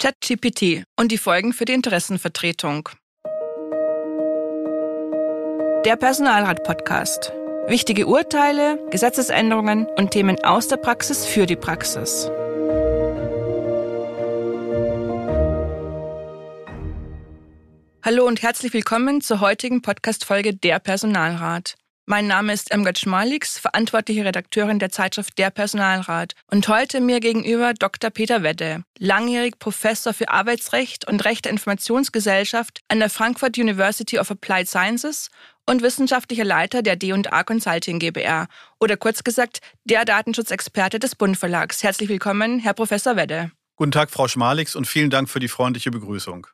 ChatGPT und die Folgen für die Interessenvertretung. Der Personalrat-Podcast. Wichtige Urteile, Gesetzesänderungen und Themen aus der Praxis für die Praxis. Hallo und herzlich willkommen zur heutigen Podcast-Folge Der Personalrat. Mein Name ist Emgard Schmalix, verantwortliche Redakteurin der Zeitschrift Der Personalrat. Und heute mir gegenüber Dr. Peter Wedde, langjährig Professor für Arbeitsrecht und Recht der Informationsgesellschaft an der Frankfurt University of Applied Sciences und wissenschaftlicher Leiter der D&A Consulting GbR oder kurz gesagt der Datenschutzexperte des Bund Verlags. Herzlich willkommen, Herr Professor Wedde. Guten Tag, Frau Schmalix, und vielen Dank für die freundliche Begrüßung.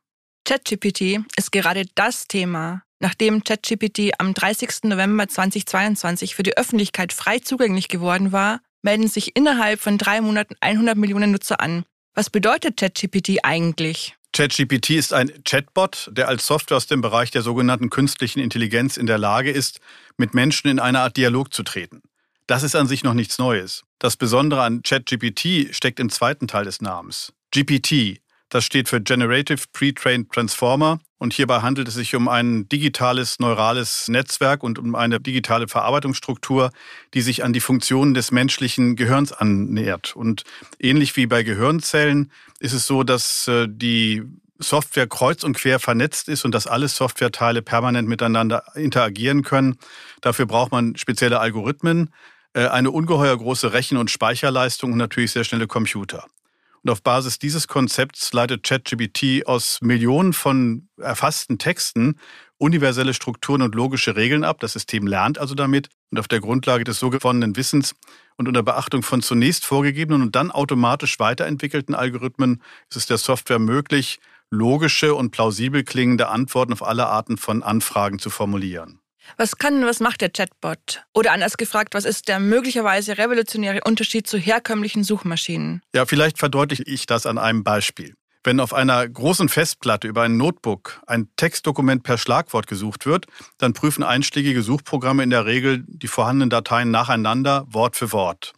ChatGPT ist gerade das Thema, Nachdem ChatGPT am 30. November 2022 für die Öffentlichkeit frei zugänglich geworden war, melden sich innerhalb von drei Monaten 100 Millionen Nutzer an. Was bedeutet ChatGPT eigentlich? ChatGPT ist ein Chatbot, der als Software aus dem Bereich der sogenannten künstlichen Intelligenz in der Lage ist, mit Menschen in eine Art Dialog zu treten. Das ist an sich noch nichts Neues. Das Besondere an ChatGPT steckt im zweiten Teil des Namens. GPT, das steht für Generative Pre-Trained Transformer und hierbei handelt es sich um ein digitales neurales Netzwerk und um eine digitale Verarbeitungsstruktur, die sich an die Funktionen des menschlichen Gehirns annähert. Und ähnlich wie bei Gehirnzellen ist es so, dass äh, die Software kreuz und quer vernetzt ist und dass alle Softwareteile permanent miteinander interagieren können. Dafür braucht man spezielle Algorithmen, äh, eine ungeheuer große Rechen- und Speicherleistung und natürlich sehr schnelle Computer. Und auf Basis dieses Konzepts leitet ChatGPT aus Millionen von erfassten Texten universelle Strukturen und logische Regeln ab. Das System lernt also damit und auf der Grundlage des so gewonnenen Wissens und unter Beachtung von zunächst vorgegebenen und dann automatisch weiterentwickelten Algorithmen ist es der Software möglich, logische und plausibel klingende Antworten auf alle Arten von Anfragen zu formulieren. Was kann, was macht der Chatbot? Oder anders gefragt, was ist der möglicherweise revolutionäre Unterschied zu herkömmlichen Suchmaschinen? Ja, vielleicht verdeutliche ich das an einem Beispiel. Wenn auf einer großen Festplatte über ein Notebook ein Textdokument per Schlagwort gesucht wird, dann prüfen einschlägige Suchprogramme in der Regel die vorhandenen Dateien nacheinander, Wort für Wort.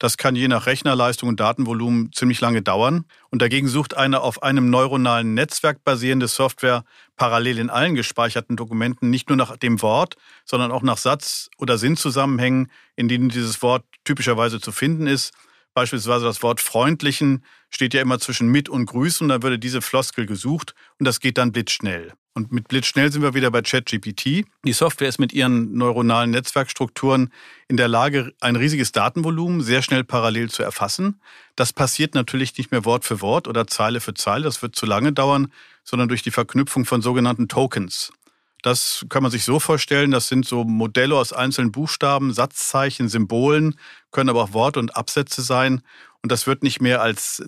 Das kann je nach Rechnerleistung und Datenvolumen ziemlich lange dauern. Und dagegen sucht eine auf einem neuronalen Netzwerk basierende Software parallel in allen gespeicherten Dokumenten nicht nur nach dem Wort, sondern auch nach Satz- oder Sinnzusammenhängen, in denen dieses Wort typischerweise zu finden ist. Beispielsweise das Wort freundlichen steht ja immer zwischen mit und grüßen, dann würde diese Floskel gesucht und das geht dann blitzschnell. Und mit blitzschnell sind wir wieder bei ChatGPT. Die Software ist mit ihren neuronalen Netzwerkstrukturen in der Lage, ein riesiges Datenvolumen sehr schnell parallel zu erfassen. Das passiert natürlich nicht mehr Wort für Wort oder Zeile für Zeile, das wird zu lange dauern, sondern durch die Verknüpfung von sogenannten Tokens. Das kann man sich so vorstellen, das sind so Modelle aus einzelnen Buchstaben, Satzzeichen, Symbolen, können aber auch Worte und Absätze sein. Und das wird nicht mehr als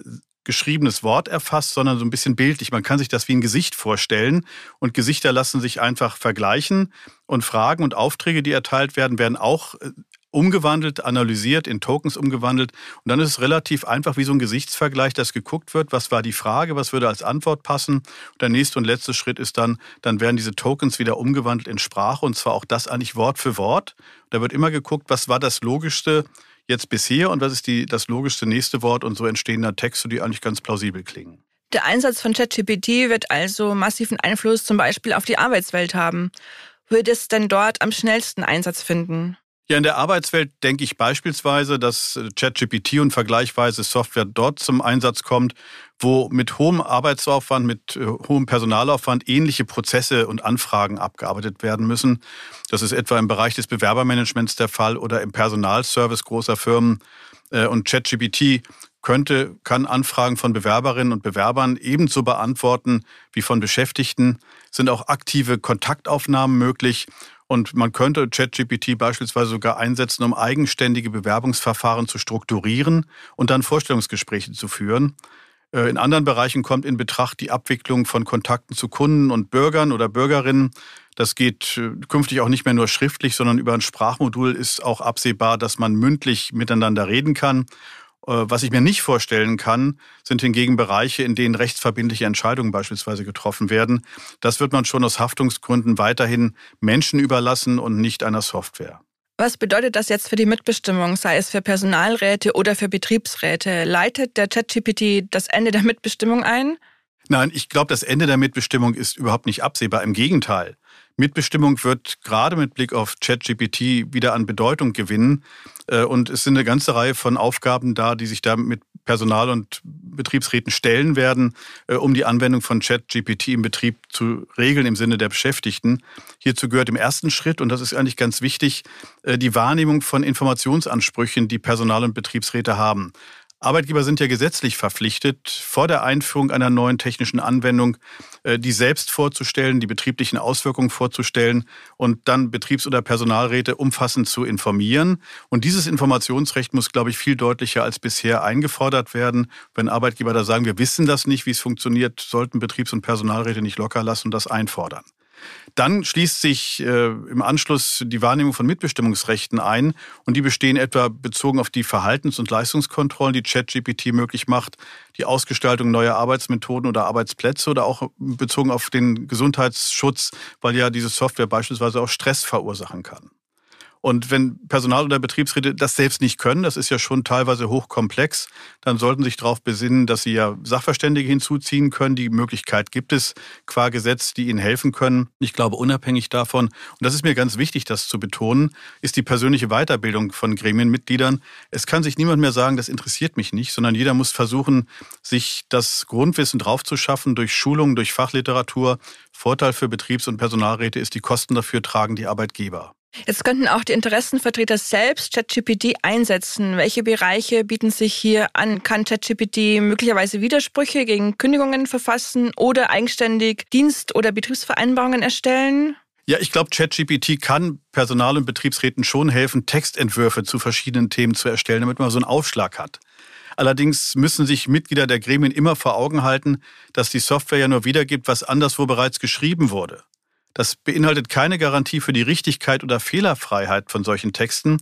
geschriebenes Wort erfasst, sondern so ein bisschen bildlich. Man kann sich das wie ein Gesicht vorstellen und Gesichter lassen sich einfach vergleichen und Fragen und Aufträge, die erteilt werden, werden auch äh, umgewandelt, analysiert, in Tokens umgewandelt. Und dann ist es relativ einfach wie so ein Gesichtsvergleich, dass geguckt wird, was war die Frage, was würde als Antwort passen. Und der nächste und letzte Schritt ist dann, dann werden diese Tokens wieder umgewandelt in Sprache und zwar auch das eigentlich Wort für Wort. Da wird immer geguckt, was war das Logischste, jetzt bisher und was ist die, das logischste nächste Wort und so entstehen da Texte, die eigentlich ganz plausibel klingen. Der Einsatz von ChatGPT wird also massiven Einfluss zum Beispiel auf die Arbeitswelt haben. Würde es denn dort am schnellsten Einsatz finden? Ja, in der Arbeitswelt denke ich beispielsweise, dass äh, ChatGPT und vergleichsweise Software dort zum Einsatz kommt, wo mit hohem Arbeitsaufwand, mit äh, hohem Personalaufwand ähnliche Prozesse und Anfragen abgearbeitet werden müssen. Das ist etwa im Bereich des Bewerbermanagements der Fall oder im Personalservice großer Firmen. Äh, und ChatGPT könnte, kann Anfragen von Bewerberinnen und Bewerbern ebenso beantworten wie von Beschäftigten, sind auch aktive Kontaktaufnahmen möglich und man könnte ChatGPT beispielsweise sogar einsetzen, um eigenständige Bewerbungsverfahren zu strukturieren und dann Vorstellungsgespräche zu führen. Äh, in anderen Bereichen kommt in Betracht die Abwicklung von Kontakten zu Kunden und Bürgern oder Bürgerinnen. Das geht äh, künftig auch nicht mehr nur schriftlich, sondern über ein Sprachmodul ist auch absehbar, dass man mündlich miteinander reden kann. Äh, was ich mir nicht vorstellen kann, sind hingegen Bereiche, in denen rechtsverbindliche Entscheidungen beispielsweise getroffen werden. Das wird man schon aus Haftungsgründen weiterhin Menschen überlassen und nicht einer Software. Was bedeutet das jetzt für die Mitbestimmung, sei es für Personalräte oder für Betriebsräte? Leitet der ChatGPT das Ende der Mitbestimmung ein? Nein, ich glaube, das Ende der Mitbestimmung ist überhaupt nicht absehbar. Im Gegenteil. Mitbestimmung wird gerade mit Blick auf ChatGPT wieder an Bedeutung gewinnen. Äh, und es sind eine ganze Reihe von Aufgaben da, die sich da mit Personal- und Betriebsräten stellen werden, äh, um die Anwendung von ChatGPT im Betrieb zu regeln im Sinne der Beschäftigten. Hierzu gehört im ersten Schritt, und das ist eigentlich ganz wichtig, äh, die Wahrnehmung von Informationsansprüchen, die Personal- und Betriebsräte haben. Arbeitgeber sind ja gesetzlich verpflichtet, vor der Einführung einer neuen technischen Anwendung äh, die selbst vorzustellen, die betrieblichen Auswirkungen vorzustellen und dann Betriebs- oder Personalräte umfassend zu informieren. Und dieses Informationsrecht muss, glaube ich, viel deutlicher als bisher eingefordert werden. Wenn Arbeitgeber da sagen, wir wissen das nicht, wie es funktioniert, sollten Betriebs- und Personalräte nicht locker lassen und das einfordern. Dann schließt sich äh, im Anschluss die Wahrnehmung von Mitbestimmungsrechten ein und die bestehen etwa bezogen auf die Verhaltens- und Leistungskontrollen, die ChatGPT möglich macht, die Ausgestaltung neuer Arbeitsmethoden oder Arbeitsplätze oder auch bezogen auf den Gesundheitsschutz, weil ja diese Software beispielsweise auch Stress verursachen kann. Und wenn Personal- oder Betriebsräte das selbst nicht können, das ist ja schon teilweise hochkomplex, dann sollten sie sich darauf besinnen, dass sie ja Sachverständige hinzuziehen können. Die Möglichkeit gibt es qua Gesetz, die ihnen helfen können. Ich glaube, unabhängig davon, und das ist mir ganz wichtig, das zu betonen, ist die persönliche Weiterbildung von Gremienmitgliedern. Es kann sich niemand mehr sagen, das interessiert mich nicht, sondern jeder muss versuchen, sich das Grundwissen draufzuschaffen durch Schulungen, durch Fachliteratur. Vorteil für Betriebs- und Personalräte ist, die Kosten dafür tragen die Arbeitgeber. Jetzt könnten auch die Interessenvertreter selbst ChatGPT einsetzen. Welche Bereiche bieten sich hier an? Kann ChatGPT möglicherweise Widersprüche gegen Kündigungen verfassen oder eigenständig Dienst- oder Betriebsvereinbarungen erstellen? Ja, ich glaube, ChatGPT kann Personal- und Betriebsräten schon helfen, Textentwürfe zu verschiedenen Themen zu erstellen, damit man so einen Aufschlag hat. Allerdings müssen sich Mitglieder der Gremien immer vor Augen halten, dass die Software ja nur wiedergibt, was anderswo bereits geschrieben wurde. Das beinhaltet keine Garantie für die Richtigkeit oder Fehlerfreiheit von solchen Texten.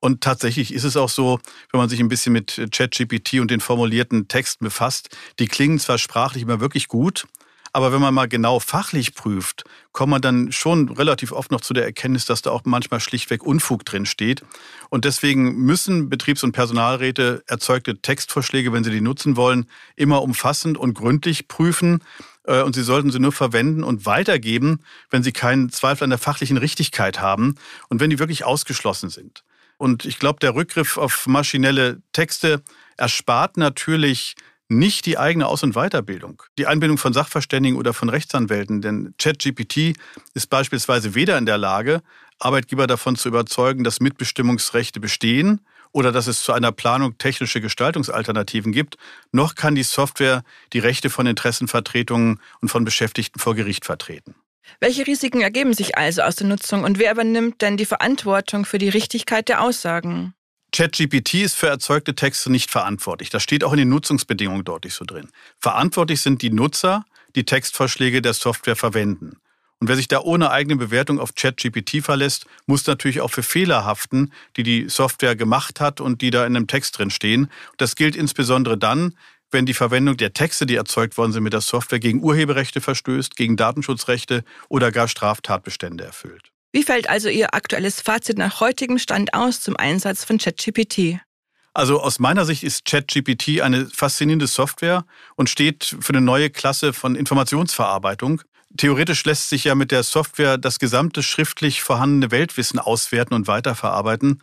Und tatsächlich ist es auch so, wenn man sich ein bisschen mit ChatGPT und den formulierten Texten befasst, die klingen zwar sprachlich immer wirklich gut, aber wenn man mal genau fachlich prüft, kommt man dann schon relativ oft noch zu der Erkenntnis, dass da auch manchmal schlichtweg Unfug drin steht. Und deswegen müssen Betriebs- und Personalräte erzeugte Textvorschläge, wenn sie die nutzen wollen, immer umfassend und gründlich prüfen. Äh, und sie sollten sie nur verwenden und weitergeben, wenn sie keinen Zweifel an der fachlichen Richtigkeit haben und wenn die wirklich ausgeschlossen sind. Und ich glaube, der Rückgriff auf maschinelle Texte erspart natürlich nicht die eigene Aus- und Weiterbildung, die Einbindung von Sachverständigen oder von Rechtsanwälten. Denn ChatGPT ist beispielsweise weder in der Lage, Arbeitgeber davon zu überzeugen, dass Mitbestimmungsrechte bestehen oder dass es zu einer Planung technische Gestaltungsalternativen gibt, noch kann die Software die Rechte von Interessenvertretungen und von Beschäftigten vor Gericht vertreten. Welche Risiken ergeben sich also aus der Nutzung und wer übernimmt denn die Verantwortung für die Richtigkeit der Aussagen? ChatGPT ist für erzeugte Texte nicht verantwortlich. Das steht auch in den Nutzungsbedingungen deutlich so drin. Verantwortlich sind die Nutzer, die Textvorschläge der Software verwenden. Und wer sich da ohne eigene Bewertung auf ChatGPT verlässt, muss natürlich auch für Fehler haften, die die Software gemacht hat und die da in einem Text drin stehen. Das gilt insbesondere dann, wenn die Verwendung der Texte, die erzeugt worden sind mit der Software, gegen Urheberrechte verstößt, gegen Datenschutzrechte oder gar Straftatbestände erfüllt. Wie fällt also Ihr aktuelles Fazit nach heutigem Stand aus zum Einsatz von ChatGPT? Also aus meiner Sicht ist ChatGPT eine faszinierende Software und steht für eine neue Klasse von Informationsverarbeitung. Theoretisch lässt sich ja mit der Software das gesamte schriftlich vorhandene Weltwissen auswerten und weiterverarbeiten.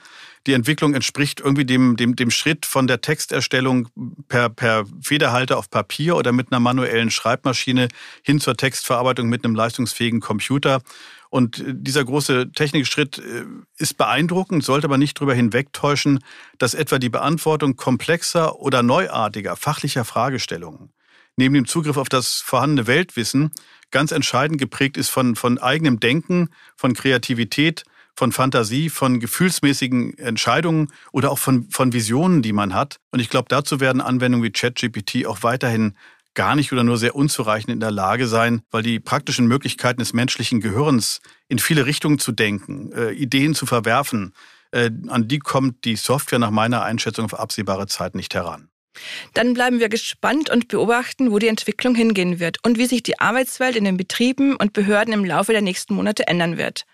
Die Entwicklung entspricht irgendwie dem, dem, dem Schritt von der Texterstellung per, per Federhalter auf Papier oder mit einer manuellen Schreibmaschine hin zur Textverarbeitung mit einem leistungsfähigen Computer. Und dieser große Technikschritt äh, ist beeindruckend, sollte aber nicht darüber hinwegtäuschen, dass etwa die Beantwortung komplexer oder neuartiger fachlicher Fragestellungen neben dem Zugriff auf das vorhandene Weltwissen ganz entscheidend geprägt ist von, von eigenem Denken, von Kreativität, von Fantasie, von gefühlsmäßigen Entscheidungen oder auch von, von Visionen, die man hat. Und ich glaube, dazu werden Anwendungen wie ChatGPT auch weiterhin gar nicht oder nur sehr unzureichend in der Lage sein, weil die praktischen Möglichkeiten des menschlichen Gehirns in viele Richtungen zu denken, äh, Ideen zu verwerfen, äh, an die kommt die Software nach meiner Einschätzung auf absehbare Zeit nicht heran. Dann bleiben wir gespannt und beobachten, wo die Entwicklung hingehen wird und wie sich die Arbeitswelt in den Betrieben und Behörden im Laufe der nächsten Monate ändern wird.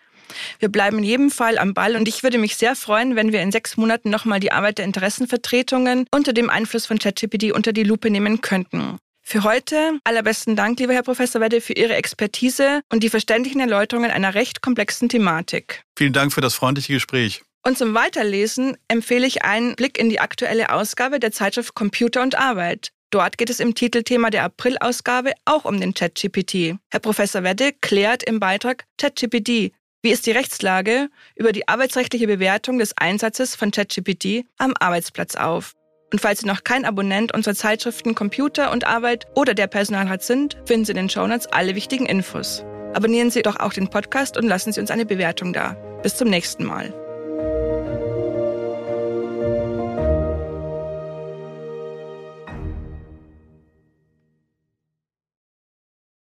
Wir bleiben in jedem Fall am Ball und ich würde mich sehr freuen, wenn wir in sechs Monaten nochmal die Arbeit der Interessenvertretungen unter dem Einfluss von ChatGPT unter die Lupe nehmen könnten. Für heute allerbesten Dank, lieber Herr Professor Wedde, für Ihre Expertise und die verständlichen Erläuterungen einer recht komplexen Thematik. Vielen Dank für das freundliche Gespräch. Und zum Weiterlesen empfehle ich einen Blick in die aktuelle Ausgabe der Zeitschrift Computer und Arbeit. Dort geht es im Titelthema der April-Ausgabe auch um den ChatGPT. Herr Professor Wedde klärt im Beitrag ChatGPT. Wie ist die Rechtslage über die arbeitsrechtliche Bewertung des Einsatzes von ChatGPT am Arbeitsplatz auf? Und falls Sie noch kein Abonnent unserer Zeitschriften Computer und Arbeit oder der Personalrat sind, finden Sie in den Shownotes alle wichtigen Infos. Abonnieren Sie doch auch den Podcast und lassen Sie uns eine Bewertung da. Bis zum nächsten Mal.